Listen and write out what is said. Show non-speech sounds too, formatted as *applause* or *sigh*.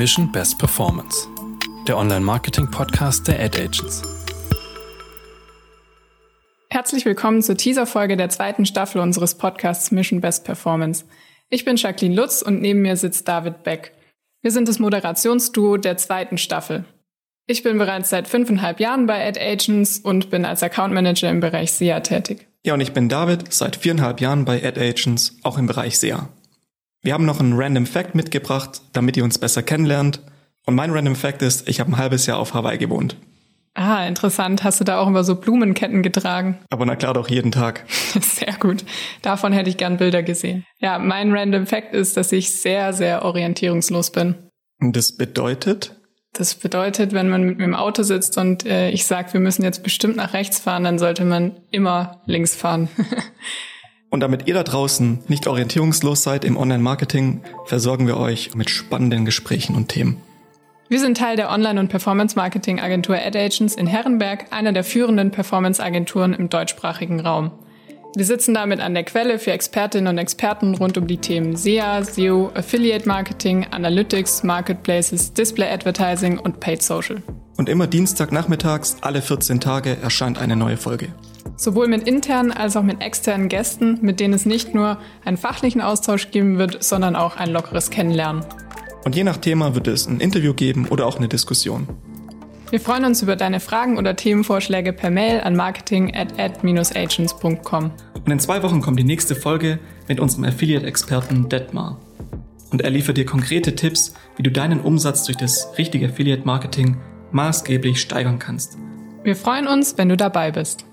Mission Best Performance, der Online-Marketing-Podcast der Ad Agents. Herzlich willkommen zur Teaser-Folge der zweiten Staffel unseres Podcasts Mission Best Performance. Ich bin Jacqueline Lutz und neben mir sitzt David Beck. Wir sind das Moderationsduo der zweiten Staffel. Ich bin bereits seit fünfeinhalb Jahren bei Ad Agents und bin als Account Manager im Bereich SEA tätig. Ja, und ich bin David, seit viereinhalb Jahren bei Ad Agents, auch im Bereich SEA. Wir haben noch einen Random Fact mitgebracht, damit ihr uns besser kennenlernt. Und mein Random Fact ist, ich habe ein halbes Jahr auf Hawaii gewohnt. Ah, interessant. Hast du da auch immer so Blumenketten getragen? Aber na klar doch jeden Tag. *laughs* Sehr gut. Davon hätte ich gern Bilder gesehen. Ja, mein Random Fact ist, dass ich sehr, sehr orientierungslos bin. Und das bedeutet? Das bedeutet, wenn man mit mir im Auto sitzt und äh, ich sage, wir müssen jetzt bestimmt nach rechts fahren, dann sollte man immer links fahren. *laughs* und damit ihr da draußen nicht orientierungslos seid im Online-Marketing, versorgen wir euch mit spannenden Gesprächen und Themen. Wir sind Teil der Online- und Performance-Marketing-Agentur Ad Agents in Herrenberg, einer der führenden Performance-Agenturen im deutschsprachigen Raum. Wir sitzen damit an der Quelle für Expertinnen und Experten rund um die Themen SEA, SEO, Affiliate Marketing, Analytics, Marketplaces, Display Advertising und Paid Social. Und immer Dienstagnachmittags, alle 14 Tage, erscheint eine neue Folge. Sowohl mit internen als auch mit externen Gästen, mit denen es nicht nur einen fachlichen Austausch geben wird, sondern auch ein lockeres Kennenlernen. Und je nach Thema wird es ein Interview geben oder auch eine Diskussion. Wir freuen uns über deine Fragen oder Themenvorschläge per Mail an marketing at ad-agents.com. Und in zwei Wochen kommt die nächste Folge mit unserem Affiliate-Experten Detmar. Und er liefert dir konkrete Tipps, wie du deinen Umsatz durch das richtige Affiliate-Marketing maßgeblich steigern kannst. Wir freuen uns, wenn du dabei bist.